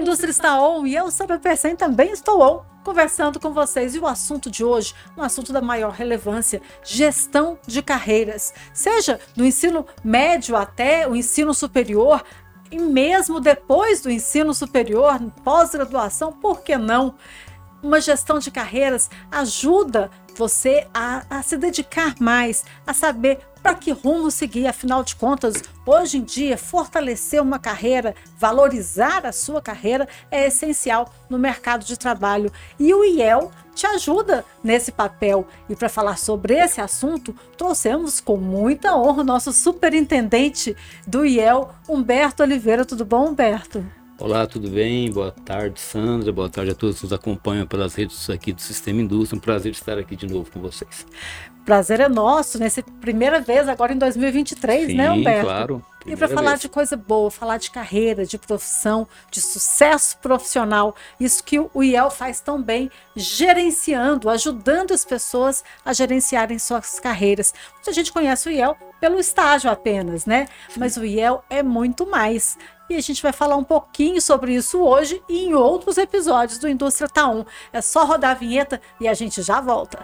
indústria está on e eu, Sandra Persen, também estou on, conversando com vocês. E o assunto de hoje, um assunto da maior relevância, gestão de carreiras. Seja do ensino médio até o ensino superior, e mesmo depois do ensino superior, pós-graduação, por que não? Uma gestão de carreiras ajuda você a, a se dedicar mais, a saber para que rumo seguir. Afinal de contas, hoje em dia, fortalecer uma carreira, valorizar a sua carreira é essencial no mercado de trabalho. E o IEL te ajuda nesse papel. E para falar sobre esse assunto, trouxemos com muita honra o nosso superintendente do IEL, Humberto Oliveira. Tudo bom, Humberto? Olá, tudo bem? Boa tarde, Sandra. Boa tarde a todos que nos acompanham pelas redes aqui do Sistema Indústria. Um prazer estar aqui de novo com vocês. Prazer é nosso, nessa primeira vez agora em 2023, Sim, né, Humberto? claro. E para falar de coisa boa, falar de carreira, de profissão, de sucesso profissional, isso que o IEL faz tão bem, gerenciando, ajudando as pessoas a gerenciarem suas carreiras. Muita gente conhece o IEL pelo estágio apenas, né? Mas o IEL é muito mais. E a gente vai falar um pouquinho sobre isso hoje e em outros episódios do Indústria Taon. É só rodar a vinheta e a gente já volta.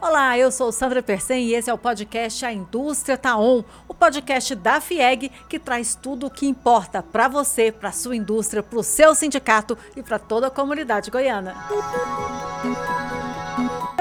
Olá, eu sou Sandra Persen e esse é o podcast A Indústria Tá On, o podcast da FIEG que traz tudo o que importa para você, para sua indústria, para o seu sindicato e para toda a comunidade goiana.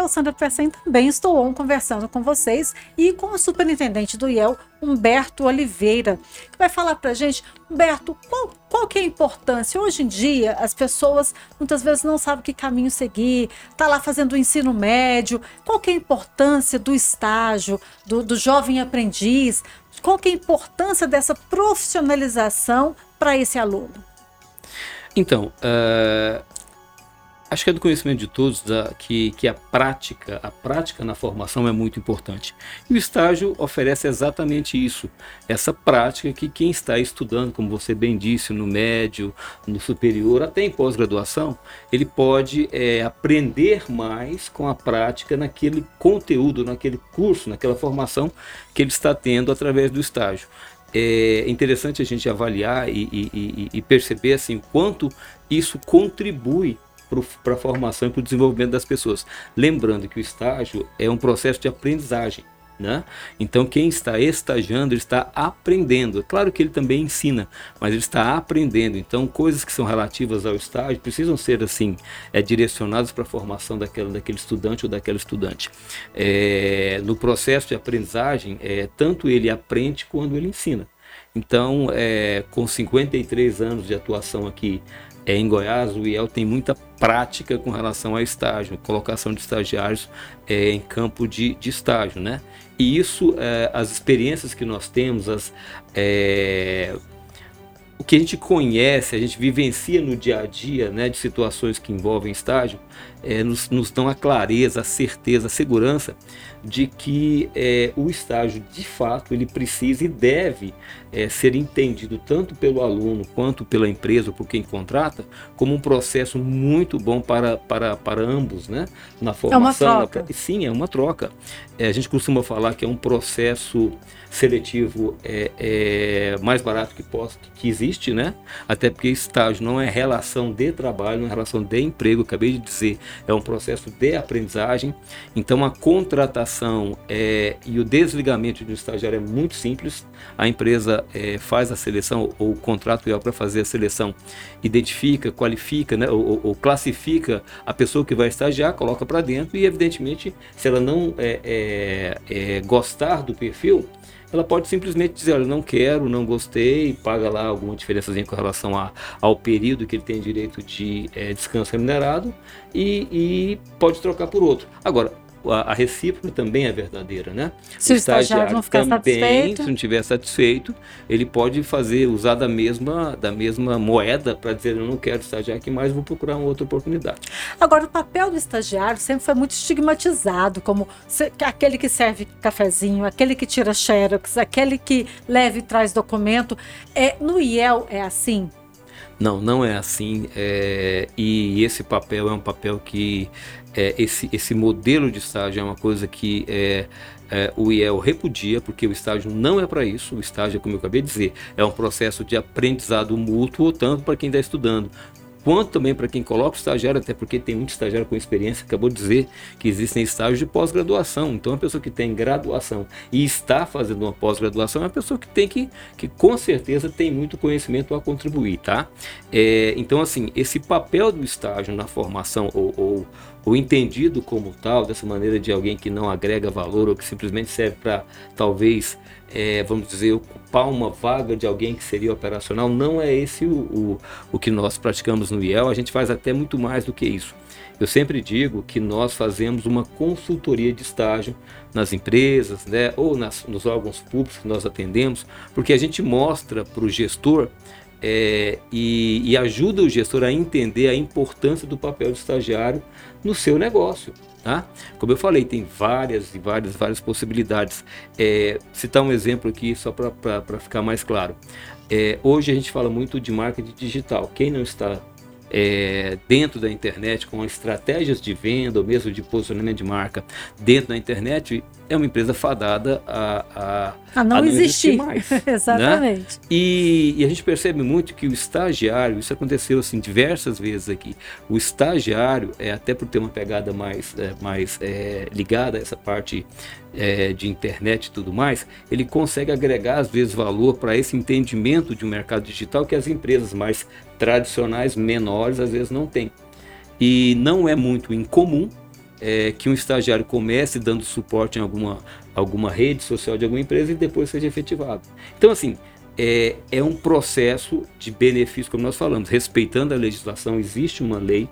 Eu, Sandra Persen, também estou on conversando com vocês e com o superintendente do IEL, Humberto Oliveira, que vai falar para gente, Humberto, qual, qual que é a importância? Hoje em dia, as pessoas muitas vezes não sabem que caminho seguir, tá lá fazendo o ensino médio, qual que é a importância do estágio, do, do jovem aprendiz, qual que é a importância dessa profissionalização para esse aluno? Então, uh, acho que é do conhecimento de todos da, que, que a prática, a prática na formação é muito importante. E o estágio oferece exatamente isso, essa prática que quem está estudando, como você bem disse, no médio, no superior, até em pós-graduação, ele pode é, aprender mais com a prática naquele conteúdo, naquele curso, naquela formação que ele está tendo através do estágio é interessante a gente avaliar e, e, e perceber assim quanto isso contribui para a formação e para o desenvolvimento das pessoas. Lembrando que o estágio é um processo de aprendizagem. Né? Então, quem está estagiando ele está aprendendo. Claro que ele também ensina, mas ele está aprendendo. Então, coisas que são relativas ao estágio precisam ser assim é, direcionadas para a formação daquela, daquele estudante ou daquela estudante. É, no processo de aprendizagem, é, tanto ele aprende quanto ele ensina. Então, é, com 53 anos de atuação aqui é, em Goiás, o IEL tem muita prática com relação ao estágio, colocação de estagiários é, em campo de, de estágio, né? E isso, é, as experiências que nós temos, as, é, o que a gente conhece, a gente vivencia no dia a dia, né, de situações que envolvem estágio, é, nos, nos, dão a clareza, a certeza, a segurança de que é, o estágio, de fato, ele precisa e deve é, ser entendido tanto pelo aluno quanto pela empresa por quem contrata como um processo muito bom para, para, para ambos, né? Na formação. É uma troca. Na, sim, é uma troca. É, a gente costuma falar que é um processo seletivo é, é mais barato que, posso, que existe, né? Até porque estágio não é relação de trabalho, não é relação de emprego, acabei de dizer, é um processo de aprendizagem. Então a contratação é, e o desligamento de um estagiário é muito simples. A empresa é, faz a seleção ou o contrato é para fazer a seleção, identifica, qualifica, né, ou, ou, classifica a pessoa que vai estagiar, coloca para dentro e evidentemente se ela não é, é, é gostar do perfil ela pode simplesmente dizer, olha, não quero, não gostei, paga lá alguma diferençazinha com relação a, ao período que ele tem direito de é, descanso remunerado e, e pode trocar por outro. Agora, a, a, recíproca também é verdadeira, né? Se o, o estagiário, não ficar também, satisfeito. se não estiver satisfeito, ele pode fazer, usar da mesma, da mesma moeda para dizer eu não quero estagiar aqui mais, vou procurar uma outra oportunidade. Agora, o papel do estagiário sempre foi muito estigmatizado, como aquele que serve cafezinho, aquele que tira xerox, aquele que leva e traz documento. É, no IEL é assim? Não, não é assim. É, e esse papel é um papel que é, esse, esse modelo de estágio é uma coisa que é, é, o IEL repudia, porque o estágio não é para isso. O estágio, como eu acabei de dizer, é um processo de aprendizado mútuo, tanto para quem está estudando, quanto também para quem coloca o estagiário, até porque tem muito estagiário com experiência, acabou de dizer que existem estágios de pós-graduação. Então, a pessoa que tem graduação e está fazendo uma pós-graduação é uma pessoa que tem que, que com certeza tem muito conhecimento a contribuir, tá? É, então, assim, esse papel do estágio na formação ou, ou ou entendido como tal, dessa maneira de alguém que não agrega valor ou que simplesmente serve para talvez, é, vamos dizer, ocupar uma vaga de alguém que seria operacional, não é esse o, o, o que nós praticamos no IEL, a gente faz até muito mais do que isso. Eu sempre digo que nós fazemos uma consultoria de estágio nas empresas, né, ou nas, nos órgãos públicos que nós atendemos, porque a gente mostra para o gestor é, e, e, ajuda o gestor a entender a importância do papel do estagiário no seu negócio. Tá? Como eu falei, tem várias e várias, várias possibilidades. É, citar um exemplo aqui só para ficar mais claro. É, hoje a gente fala muito de marketing digital. Quem não está é, dentro da internet com estratégias de venda ou mesmo de posicionamento de marca dentro da internet é uma empresa fadada a, a, a não, a não existir. existir mais. Exatamente. Né? E, e, a gente percebe muito que o estagiário, isso aconteceu assim diversas vezes aqui, o estagiário, é até por ter uma pegada mais, é, mais é, ligada a essa parte é, de internet e tudo mais, ele consegue agregar às vezes valor para esse entendimento de um mercado digital que as empresas mais tradicionais, menores, às vezes não têm. E não é muito incomum é, que um estagiário comece dando suporte em alguma, alguma rede social de alguma empresa e depois seja efetivado. Então, assim, é, é um processo de benefício, como nós falamos, respeitando a legislação, existe uma lei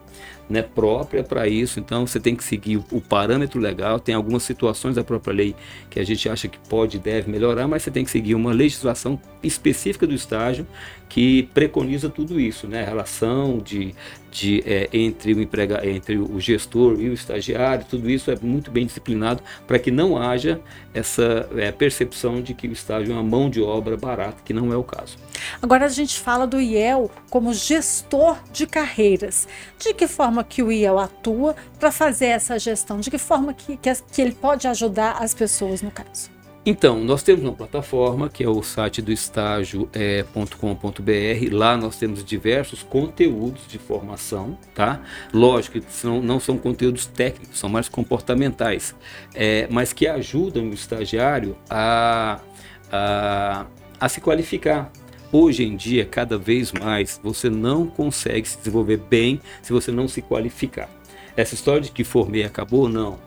né, própria para isso, então você tem que seguir o, parâmetro legal. Tem algumas situações da própria lei que a gente acha que pode e deve melhorar, mas você tem que seguir uma legislação específica do estágio que preconiza tudo isso, né? A relação de, de, é, entre, o emprega, entre o gestor e o estagiário, tudo isso é muito bem disciplinado para que não haja essa é, percepção de que o estágio é uma mão de obra barata, que não é o caso. Agora a gente fala do IEL como gestor de carreiras. De que forma que o IEL atua para fazer essa gestão? De que forma que, que, que ele pode ajudar as pessoas no caso? Então, nós temos uma plataforma que é o site do estágio.com.br. É, Lá nós temos diversos conteúdos de formação, tá? Lógico que são, não são conteúdos técnicos, são mais comportamentais, é, mas que ajudam o estagiário a, a, a se qualificar. Hoje em dia, cada vez mais, você não consegue se desenvolver bem se você não se qualificar. Essa história de que formei acabou, não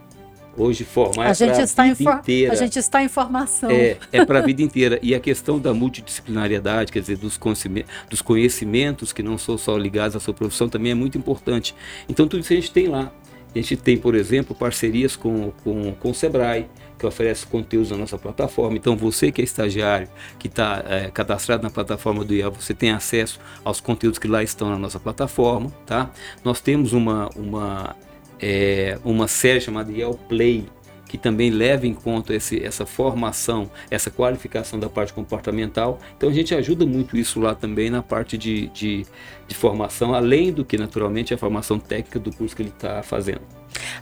hoje formar a é gente está vida inteira. A gente está em formação. É, é para a vida inteira. E a questão da multidisciplinariedade, quer dizer, dos conhecimentos, dos conhecimentos que não são só ligados à sua profissão, também é muito importante. Então, tudo isso a gente tem lá. A gente tem, por exemplo, parcerias com, com, com o Sebrae, que oferece conteúdos na nossa plataforma. Então, você que é estagiário, que está é, cadastrado na plataforma do IEL, você tem acesso aos conteúdos que lá estão na nossa plataforma. Tá? Nós temos uma, uma é, uma série chamada Yale Play, que também leva em conta esse, essa formação, essa qualificação da parte comportamental. Então a gente ajuda muito isso lá também na parte de, de, de formação, além do que naturalmente é a formação técnica do curso que ele está fazendo.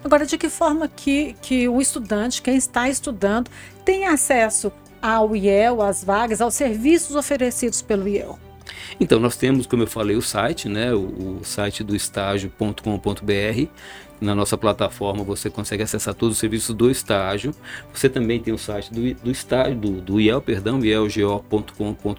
Agora, de que forma que, que o estudante, quem está estudando, tem acesso ao IEL, às vagas, aos serviços oferecidos pelo IEL? Então, nós temos, como eu falei, o site, né, o, o site do estágio.com.br, na nossa plataforma você consegue acessar todos os serviços do estágio. Você também tem o site do, do estágio, do, do IEL, perdão, ielgo.com.br,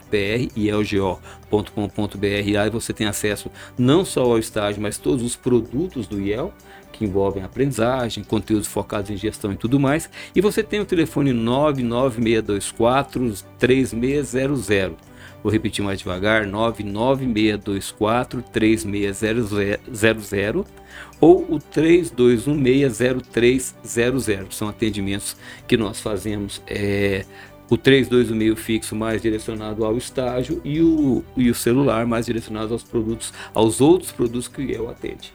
ielgo.com.br. Aí você tem acesso não só ao estágio, mas todos os produtos do IEL, que envolvem aprendizagem, conteúdos focados em gestão e tudo mais. E você tem o telefone 99624 3600. Vou repetir mais devagar: 99624 3600 ou o 32160300. São atendimentos que nós fazemos. É, o 3216 fixo mais direcionado ao estágio e o, e o celular mais direcionado aos produtos, aos outros produtos que eu atende.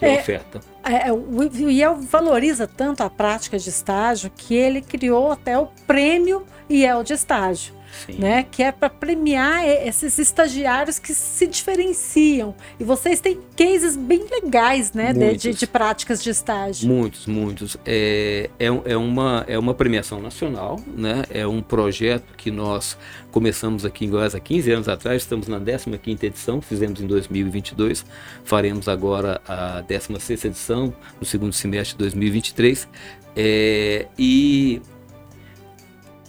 É, oferta. É, o IEL valoriza tanto a prática de estágio que ele criou até o prêmio IEL de estágio. Né? Que é para premiar esses estagiários que se diferenciam. E vocês têm cases bem legais, né? De, de, de, práticas de estágio. Muitos, muitos. É, é, é, uma, é uma premiação nacional, né? É um projeto que nós começamos aqui em Goiás há 15 anos atrás, estamos na 15ª edição, fizemos em 2022, faremos agora a 16ª edição, no segundo semestre de 2023. É, e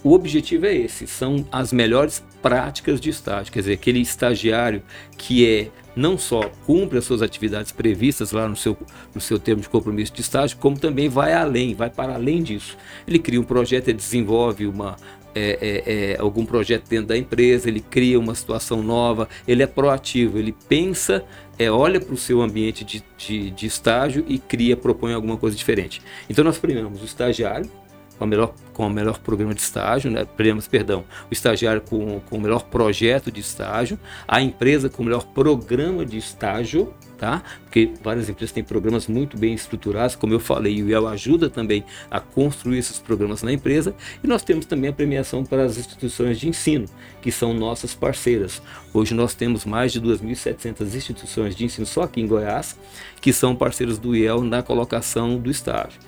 o objetivo é esse, são as melhores práticas de estágio, quer dizer, aquele estagiário que é não só cumpre as suas atividades previstas lá no seu, no seu termo de compromisso de estágio, como também vai além, vai para além disso. Ele cria um projeto, ele desenvolve uma, é, é, é, algum projeto dentro da empresa, ele cria uma situação nova, ele é proativo, ele pensa, é, olha para o seu ambiente de, de, de estágio e cria, propõe alguma coisa diferente. Então nós premiamos o estagiário, com, a melhor, com o melhor programa de estágio, né? Premiamos, perdão, o estagiário com, com o melhor projeto de estágio, a empresa com o melhor programa de estágio, tá? Porque várias empresas têm programas muito bem estruturados, como eu falei, o IEL ajuda também a construir esses programas na empresa, e nós temos também a premiação para as instituições de ensino, que são nossas parceiras. Hoje nós temos mais de 2.700 instituições de ensino só aqui em Goiás, que são parceiros do IEL na colocação do estágio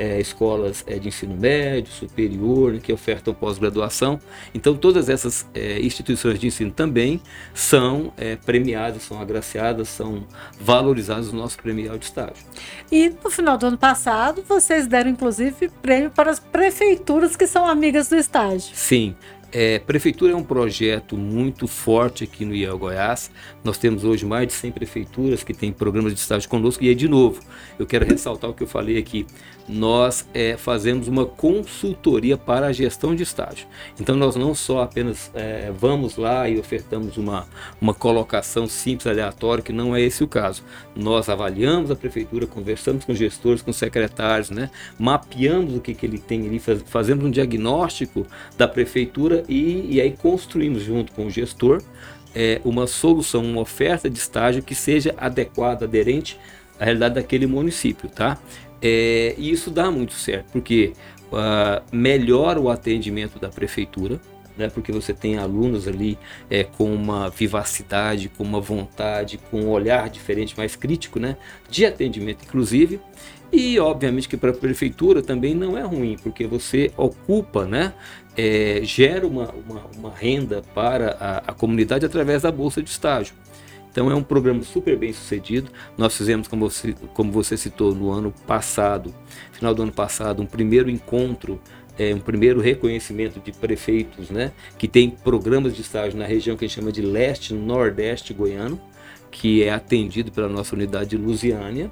é, escolas é, de ensino médio, superior, que ofertam pós-graduação. Então, todas essas é, instituições de ensino também são é, premiadas, são agraciadas, são valorizadas no nosso premial de estágio. E no final do ano passado, vocês deram inclusive prêmio para as prefeituras que são amigas do estágio. Sim, é, prefeitura é um projeto muito forte aqui no IEL Goiás. Nós temos hoje mais de 100 prefeituras que têm programas de estágio conosco. E aí, de novo, eu quero ressaltar o que eu falei aqui. Nós é, fazemos uma consultoria para a gestão de estágio. Então, nós não só apenas é, vamos lá e ofertamos uma, uma colocação simples, aleatória, que não é esse o caso. Nós avaliamos a prefeitura, conversamos com gestores, com secretários, né? mapeamos o que, que ele tem ali, faz, fazemos um diagnóstico da prefeitura e, e aí construímos junto com o gestor é, uma solução, uma oferta de estágio que seja adequada, aderente à realidade daquele município, tá? É, e isso dá muito certo, porque uh, melhora o atendimento da prefeitura, né, porque você tem alunos ali é, com uma vivacidade, com uma vontade, com um olhar diferente, mais crítico, né, de atendimento, inclusive. E obviamente que para a prefeitura também não é ruim, porque você ocupa, né, é, gera uma, uma, uma, renda para a, a comunidade através da bolsa de estágio. Então é um programa super bem sucedido. Nós fizemos, como você, como você citou, no ano passado, final do ano passado, um primeiro encontro é, um primeiro reconhecimento de prefeitos né, que tem programas de estágio na região que a gente chama de leste, nordeste goiano, que é atendido pela nossa unidade de Lusiânia.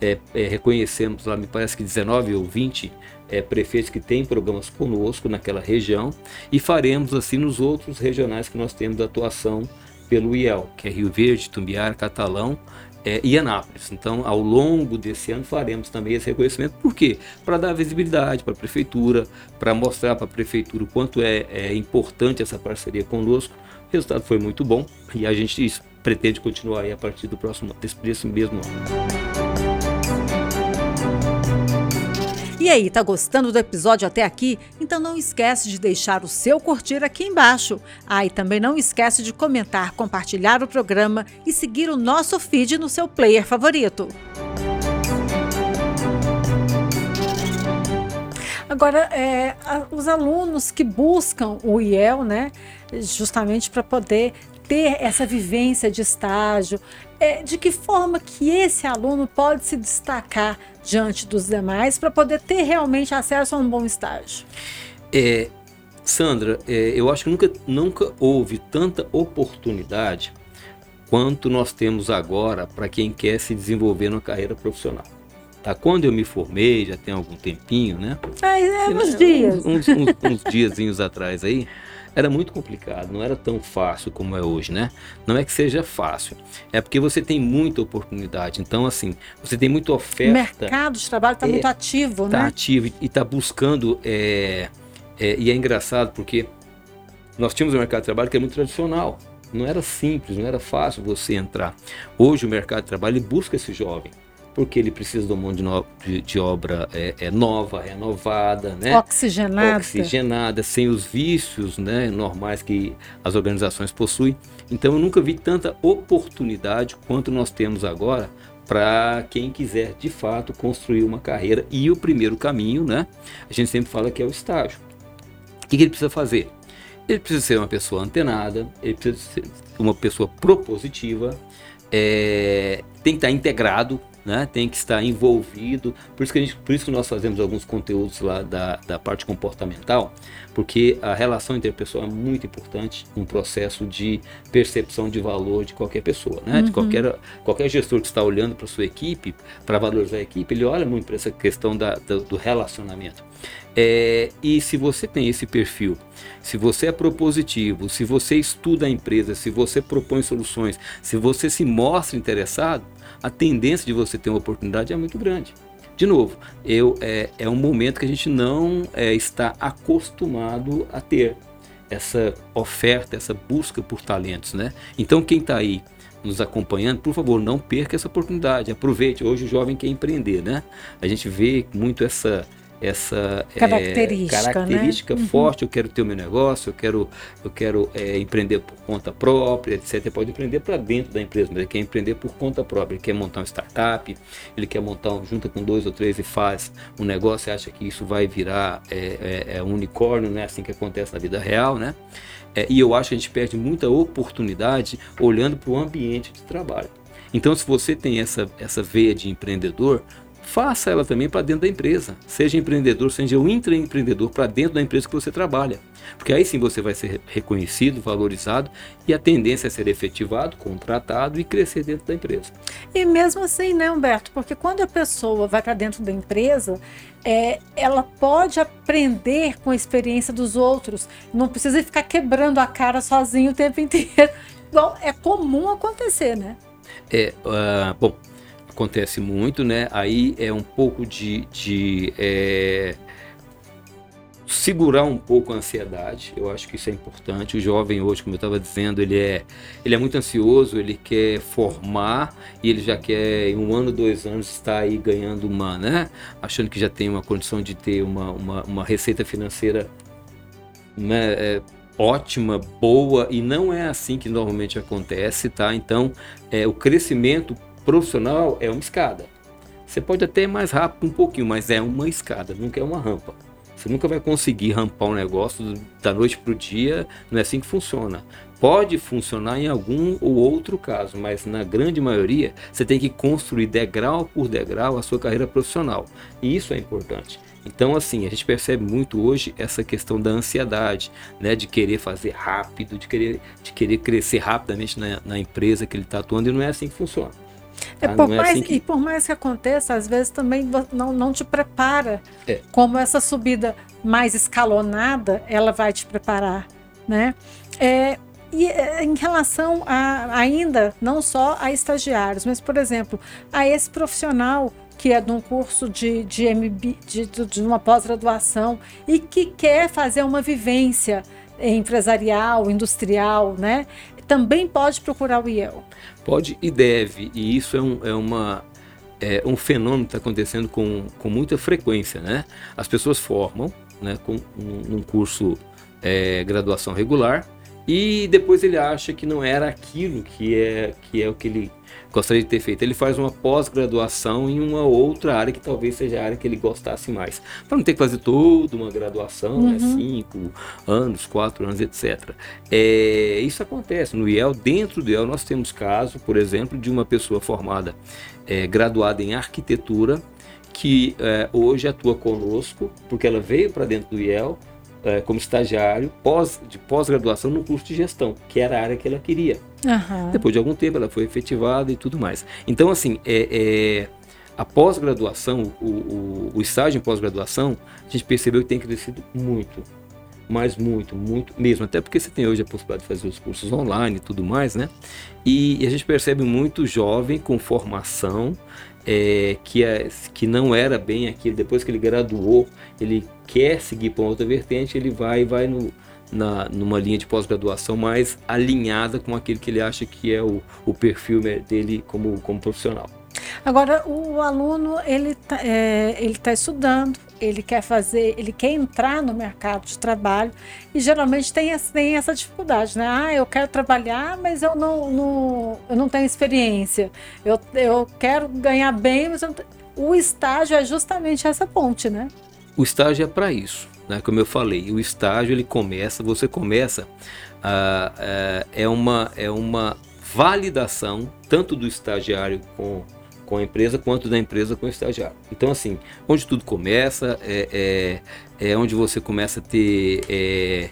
É, é, reconhecemos lá, me parece que 19 ou 20 é, prefeitos que têm programas conosco naquela região e faremos assim nos outros regionais que nós temos atuação pelo IEL, que é Rio Verde, Tumbiara, Catalão é, e Anápolis. Então, ao longo desse ano faremos também esse reconhecimento. Por quê? Para dar visibilidade para a prefeitura, para mostrar para a prefeitura o quanto é, é importante essa parceria conosco. O resultado foi muito bom e a gente pretende continuar aí a partir do próximo desse mesmo ano. E aí, tá gostando do episódio até aqui? Então não esquece de deixar o seu curtir aqui embaixo. Ah, e também não esquece de comentar, compartilhar o programa e seguir o nosso feed no seu player favorito. Agora, é, os alunos que buscam o IEL, né, justamente para poder ter essa vivência de estágio, é, de que forma que esse aluno pode se destacar diante dos demais para poder ter realmente acesso a um bom estágio? É, Sandra, é, eu acho que nunca, nunca houve tanta oportunidade quanto nós temos agora para quem quer se desenvolver na carreira profissional. Tá? Quando eu me formei, já tem algum tempinho, né? É, é uns dias. Uns, uns, uns diazinhos atrás aí era muito complicado, não era tão fácil como é hoje, né? Não é que seja fácil, é porque você tem muita oportunidade. Então, assim, você tem muita oferta. O mercado de trabalho está é, muito ativo, tá né? Está ativo e está buscando. É, é, e é engraçado porque nós tínhamos um mercado de trabalho que é muito tradicional. Não era simples, não era fácil você entrar. Hoje o mercado de trabalho busca esse jovem porque ele precisa de uma mão de, no, de, de obra é, é, nova, renovada, né? Oxigenada. Oxigenada, sem os vícios né, normais que as organizações possuem. Então eu nunca vi tanta oportunidade quanto nós temos agora para quem quiser de fato construir uma carreira. E o primeiro caminho, né? A gente sempre fala que é o estágio. O que, que ele precisa fazer? Ele precisa ser uma pessoa antenada, ele precisa ser uma pessoa propositiva, é, tem que estar integrado né? tem que estar envolvido. Por isso que, a gente, por isso que nós fazemos alguns conteúdos lá da, da parte comportamental, porque a relação interpessoal é muito importante no processo de percepção de valor de qualquer pessoa. Né? Uhum. De qualquer, qualquer gestor que está olhando para sua equipe, para valorizar a equipe, ele olha muito para essa questão da, da, do relacionamento. É, e se você tem esse perfil, se você é propositivo, se você estuda a empresa, se você propõe soluções, se você se mostra interessado, a tendência de você ter uma oportunidade é muito grande. De novo, eu, é, é um momento que a gente não é, está acostumado a ter essa oferta, essa busca por talentos, né? Então quem está aí nos acompanhando, por favor, não perca essa oportunidade. Aproveite. Hoje o jovem quer empreender, né? A gente vê muito essa essa característica, é, característica né? forte. Uhum. Eu quero ter o meu negócio, eu quero, eu quero é, empreender por conta própria, etc. Ele pode empreender para dentro da empresa, mas ele quer empreender por conta própria. Ele quer montar uma startup, ele quer montar, um, junta com dois ou três e faz um negócio e acha que isso vai virar é, é, é um unicórnio, né? Assim que acontece na vida real, né? É, e eu acho que a gente perde muita oportunidade olhando para o ambiente de trabalho. Então, se você tem essa, essa veia de empreendedor, faça ela também para dentro da empresa. Seja empreendedor, seja um intraempreendedor para dentro da empresa que você trabalha. Porque aí sim você vai ser reconhecido, valorizado e a tendência é ser efetivado, contratado e crescer dentro da empresa. E mesmo assim, né, Humberto? Porque quando a pessoa vai para dentro da empresa, é, ela pode aprender com a experiência dos outros. Não precisa ficar quebrando a cara sozinho o tempo inteiro. Igual é comum acontecer, né? É, uh, bom, acontece muito, né? Aí é um pouco de, de é, segurar um pouco a ansiedade. Eu acho que isso é importante. O jovem hoje, como eu estava dizendo, ele é, ele é muito ansioso, ele quer formar e ele já quer em um ano, dois anos estar aí ganhando uma, né? Achando que já tem uma condição de ter uma, uma, uma receita financeira né, é, ótima, boa e não é assim que normalmente acontece, tá? Então, é, o crescimento profissional é uma escada. Você pode até ir mais rápido um pouquinho, mas é uma escada, nunca é uma rampa. Você nunca vai conseguir rampar um negócio da noite para o dia, não é assim que funciona. Pode funcionar em algum ou outro caso, mas na grande maioria você tem que construir degrau por degrau a sua carreira profissional. E isso é importante. Então, assim, a gente percebe muito hoje essa questão da ansiedade, né? De querer fazer rápido, de querer, de querer crescer rapidamente na, na empresa que ele está atuando, e não é assim que funciona. É, por é mais, assim que... E por mais que aconteça, às vezes também não, não te prepara. É. Como essa subida mais escalonada, ela vai te preparar, né? É, e é, em relação a, ainda, não só a estagiários, mas, por exemplo, a esse profissional que é de um curso de, de, MB, de, de uma pós-graduação e que quer fazer uma vivência empresarial, industrial, né? também pode procurar o IEL? Pode e deve, e isso é, um, é uma, é um fenômeno que está acontecendo com, com muita frequência, né? As pessoas formam né, com um, um curso é, graduação regular e depois ele acha que não era aquilo que é, que é o que ele gostaria de ter feito. Ele faz uma pós-graduação em uma outra área que talvez seja a área que ele gostasse mais. Para não ter que fazer toda uma graduação, né, uhum. né, cinco anos, quatro anos, etc. É, isso acontece no IEL. Dentro do IEL nós temos caso, por exemplo, de uma pessoa formada, é, graduada em arquitetura, que é, hoje atua conosco, porque ela veio para dentro do IEL, é, como estagiário pós, de pós-graduação no curso de gestão, que era a área que ela queria. Uhum. Depois de algum tempo ela foi efetivada e tudo mais. Então, assim, é, é a pós-graduação, o, o, o, estágio em pós-graduação, a gente percebeu que tem crescido muito. Mas muito, muito mesmo. Até porque você tem hoje a possibilidade de fazer os cursos online e tudo mais, né? E, e a gente percebe muito jovem com formação é, que, é, que não era bem aquilo, depois que ele graduou, ele quer seguir para outra vertente, ele vai vai no, na, numa linha de pós-graduação mais alinhada com aquilo que ele acha que é o, o perfil dele como, como profissional. Agora, o aluno, ele está é, ele tá estudando, ele quer fazer, ele quer entrar no mercado de trabalho e geralmente tem, tem essa dificuldade, né? Ah, eu quero trabalhar, mas eu não, não, eu não tenho experiência. Eu, eu quero ganhar bem, mas o estágio é justamente essa ponte, né? O estágio é para isso, né? Como eu falei, o estágio ele começa, você começa, a, é uma é uma validação tanto do estagiário com com a empresa quanto da empresa com o estagiário. Então, assim, onde tudo começa, é, é, é onde você começa a ter é,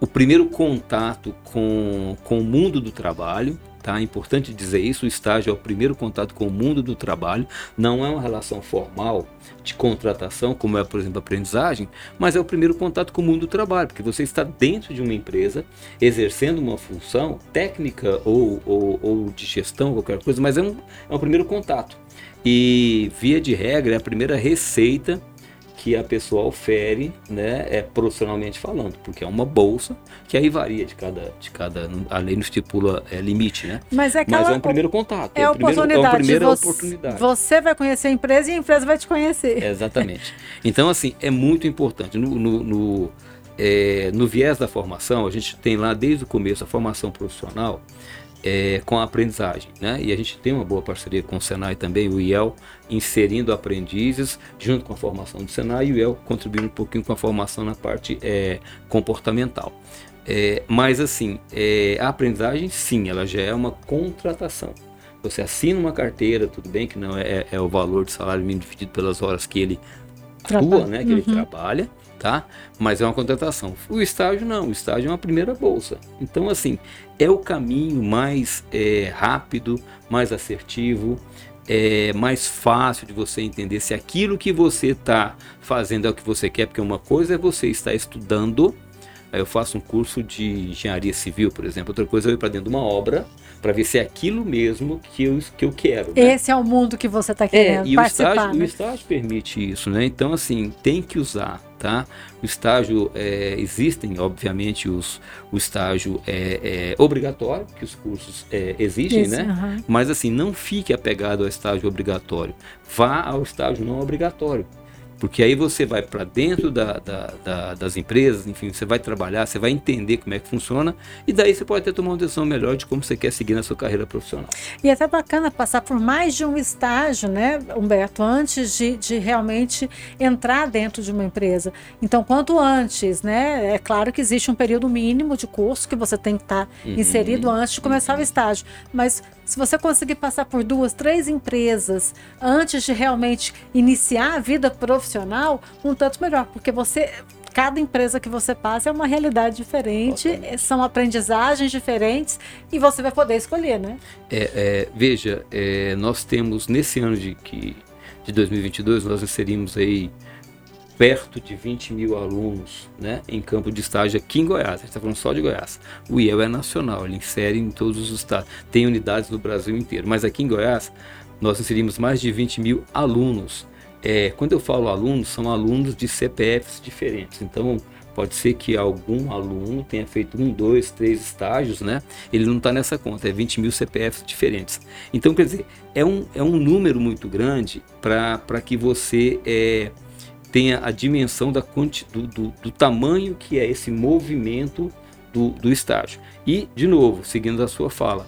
o primeiro contato com, com o mundo do trabalho, Tá? É importante dizer isso, o estágio é o primeiro contato com o mundo do trabalho, não é uma relação formal de contratação, como é, por exemplo, a aprendizagem, mas é o primeiro contato com o mundo do trabalho, porque você está dentro de uma empresa, exercendo uma função técnica ou, ou, ou de gestão, qualquer coisa, mas é um, é um primeiro contato. E, via de regra, é a primeira receita que a pessoa ofere, né, é profissionalmente falando, porque é uma bolsa que aí varia de cada, de cada, a lei não estipula é, limite, né? Mas é, aquela, Mas é um primeiro contato, é, é, primeiro, é uma primeira você, oportunidade. Você vai conhecer a empresa e a empresa vai te conhecer. exatamente. Então assim é muito importante no, no, no, é, no viés da formação a gente tem lá desde o começo a formação profissional é, com a aprendizagem. Né? E a gente tem uma boa parceria com o Senai também, o IEL, inserindo aprendizes junto com a formação do Senai e o IEL contribuindo um pouquinho com a formação na parte é, comportamental. É, mas assim, é, a aprendizagem sim, ela já é uma contratação. Você assina uma carteira, tudo bem que não é, é o valor de salário mínimo dividido pelas horas que ele atua, né, que uhum. ele trabalha, tá? Mas é uma contratação. O estágio não, o estágio é uma primeira bolsa. Então, assim, é o caminho mais é, rápido, mais assertivo, é mais fácil de você entender se aquilo que você está fazendo é o que você quer, porque uma coisa é você estar estudando. Eu faço um curso de engenharia civil, por exemplo. Outra coisa é eu ir para dentro de uma obra para ver se é aquilo mesmo que eu, que eu quero. Né? Esse é o mundo que você está querendo é, e participar. O estágio, né? o estágio permite isso, né? Então, assim, tem que usar, tá? O estágio, é, existem, obviamente, os, o estágio é, é obrigatório, que os cursos é, exigem, isso, né? Uhum. Mas, assim, não fique apegado ao estágio obrigatório. Vá ao estágio não obrigatório. Porque aí você vai para dentro da, da, da, das empresas, enfim, você vai trabalhar, você vai entender como é que funciona, e daí você pode até tomar uma decisão melhor de como você quer seguir na sua carreira profissional. E é até bacana passar por mais de um estágio, né, Humberto, antes de, de realmente entrar dentro de uma empresa. Então, quanto antes, né? É claro que existe um período mínimo de curso que você tem que estar tá uhum. inserido antes de começar uhum. o estágio. Mas se você conseguir passar por duas, três empresas antes de realmente iniciar a vida profissional, um tanto melhor, porque você cada empresa que você passa é uma realidade diferente, são aprendizagens diferentes e você vai poder escolher, né? É, é, veja, é, nós temos nesse ano de, que, de 2022 nós inserimos aí perto de 20 mil alunos né, em campo de estágio aqui em Goiás. A gente está falando só de Goiás. O IEL é nacional, ele insere em todos os estados. Tem unidades no Brasil inteiro. Mas aqui em Goiás, nós inserimos mais de 20 mil alunos. É, quando eu falo alunos, são alunos de CPFs diferentes. Então, pode ser que algum aluno tenha feito um, dois, três estágios, né? Ele não está nessa conta, é 20 mil CPFs diferentes. Então, quer dizer, é um, é um número muito grande para que você é, tenha a dimensão da, do, do, do tamanho que é esse movimento do, do estágio. E, de novo, seguindo a sua fala,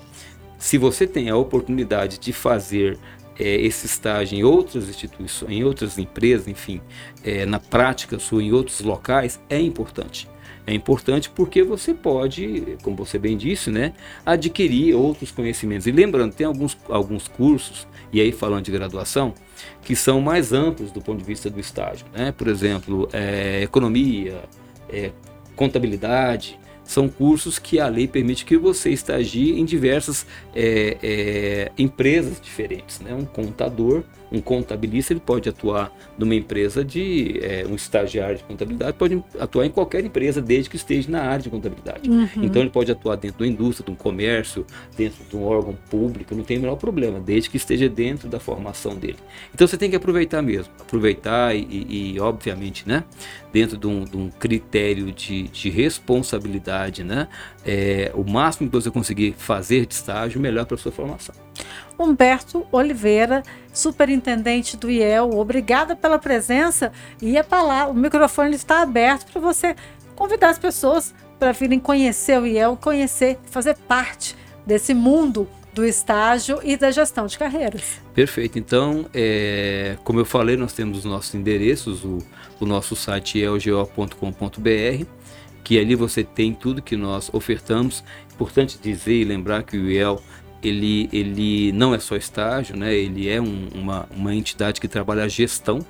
se você tem a oportunidade de fazer é, esse estágio em outras instituições, em outras empresas, enfim, é, na prática sua, em outros locais, é importante. É importante porque você pode, como você bem disse, né, adquirir outros conhecimentos. E lembrando, tem alguns, alguns cursos, e aí falando de graduação, que são mais amplos do ponto de vista do estágio. Né? Por exemplo, é, economia, é, contabilidade, são cursos que a lei permite que você estagie em diversas é, é, empresas diferentes. Né? Um contador, um contabilista, ele pode atuar numa empresa de é, um estagiário de contabilidade, pode atuar em qualquer empresa desde que esteja na área de contabilidade. Uhum. Então ele pode atuar dentro da indústria, de um comércio, dentro de um órgão público, não tem o menor problema, desde que esteja dentro da formação dele. Então você tem que aproveitar mesmo, aproveitar e, e, e obviamente, né, dentro de um, de um critério de, de responsabilidade né? É, o máximo que você conseguir fazer de estágio, melhor para a sua formação. Humberto Oliveira, superintendente do IEL. Obrigada pela presença e a palavra, o microfone está aberto para você convidar as pessoas para virem conhecer o IEL, conhecer, fazer parte desse mundo do estágio e da gestão de carreiras. Perfeito. Então, é, como eu falei, nós temos os nossos endereços, o, o nosso site é ogO.com.br, que ali você tem tudo que nós ofertamos. Importante dizer e lembrar que o IEL ele, ele não é só estágio, né? ele é um, uma, uma entidade que trabalha a gestão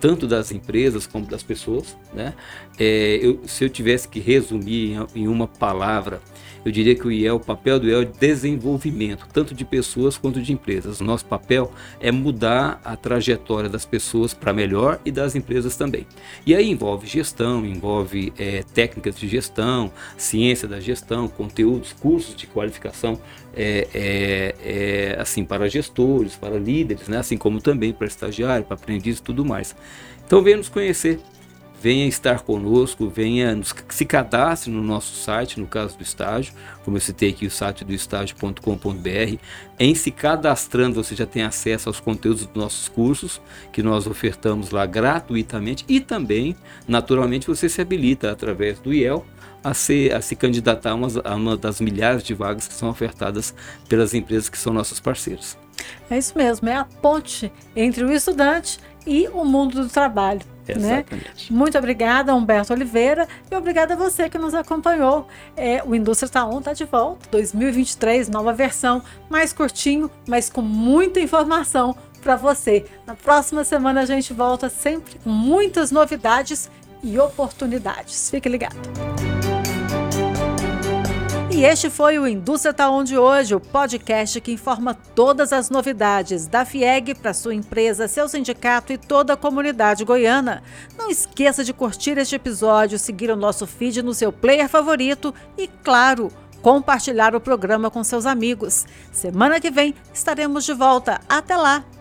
tanto das empresas como das pessoas. Né? É, eu, se eu tivesse que resumir em, em uma palavra, eu diria que o IEL, o papel do IEL é desenvolvimento, tanto de pessoas quanto de empresas. Nosso papel é mudar a trajetória das pessoas para melhor e das empresas também. E aí envolve gestão, envolve é, técnicas de gestão, ciência da gestão, conteúdos, cursos de qualificação é, é, é, assim para gestores, para líderes, né? assim como também para estagiário, para aprendiz e tudo mais. Então venha nos conhecer venha estar conosco, venha nos, se cadastre no nosso site, no caso do estágio, como eu citei aqui o site do estágio.com.br. Em se cadastrando, você já tem acesso aos conteúdos dos nossos cursos que nós ofertamos lá gratuitamente e também, naturalmente, você se habilita através do IEL a, ser, a se candidatar a uma, a uma das milhares de vagas que são ofertadas pelas empresas que são nossos parceiros. É isso mesmo, é a ponte entre o estudante e o mundo do trabalho. Né? Exatamente. Né? Muito obrigada, Humberto Oliveira, e obrigada a você que nos acompanhou. É, o Indústria Tá On está de volta, 2023, nova versão, mais curtinho, mas com muita informação para você. Na próxima semana a gente volta sempre com muitas novidades e oportunidades. Fique ligado. E este foi o Indústria Tá Onde hoje, o podcast que informa todas as novidades da FIEG para sua empresa, seu sindicato e toda a comunidade goiana. Não esqueça de curtir este episódio, seguir o nosso feed no seu player favorito e, claro, compartilhar o programa com seus amigos. Semana que vem estaremos de volta. Até lá!